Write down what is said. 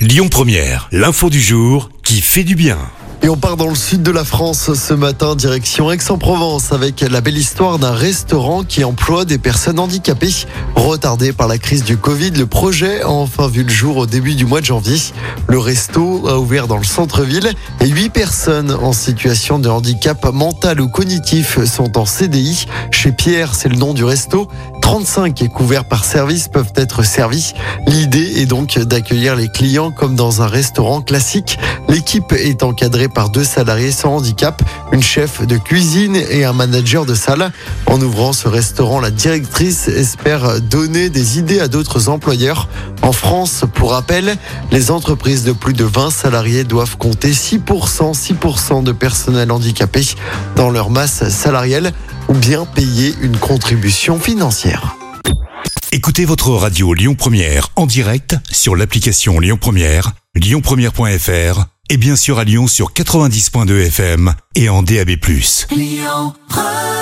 Lyon Première, l'info du jour qui fait du bien. Et on part dans le sud de la France ce matin, direction Aix-en-Provence, avec la belle histoire d'un restaurant qui emploie des personnes handicapées. Retardé par la crise du Covid, le projet a enfin vu le jour au début du mois de janvier. Le resto a ouvert dans le centre-ville et huit personnes en situation de handicap mental ou cognitif sont en CDI. Chez Pierre, c'est le nom du resto. 35 couverts par service peuvent être servis. L'idée est donc d'accueillir les clients comme dans un restaurant classique. L'équipe est encadrée par deux salariés sans handicap, une chef de cuisine et un manager de salle. En ouvrant ce restaurant, la directrice espère donner des idées à d'autres employeurs. En France, pour rappel, les entreprises de plus de 20 salariés doivent compter 6%, 6% de personnel handicapé dans leur masse salariale ou bien payer une contribution financière. Écoutez votre radio Lyon Première en direct sur l'application Lyon Première, lyonpremière.fr et bien sûr à Lyon sur 90.2 FM et en DAB+. Lyon Première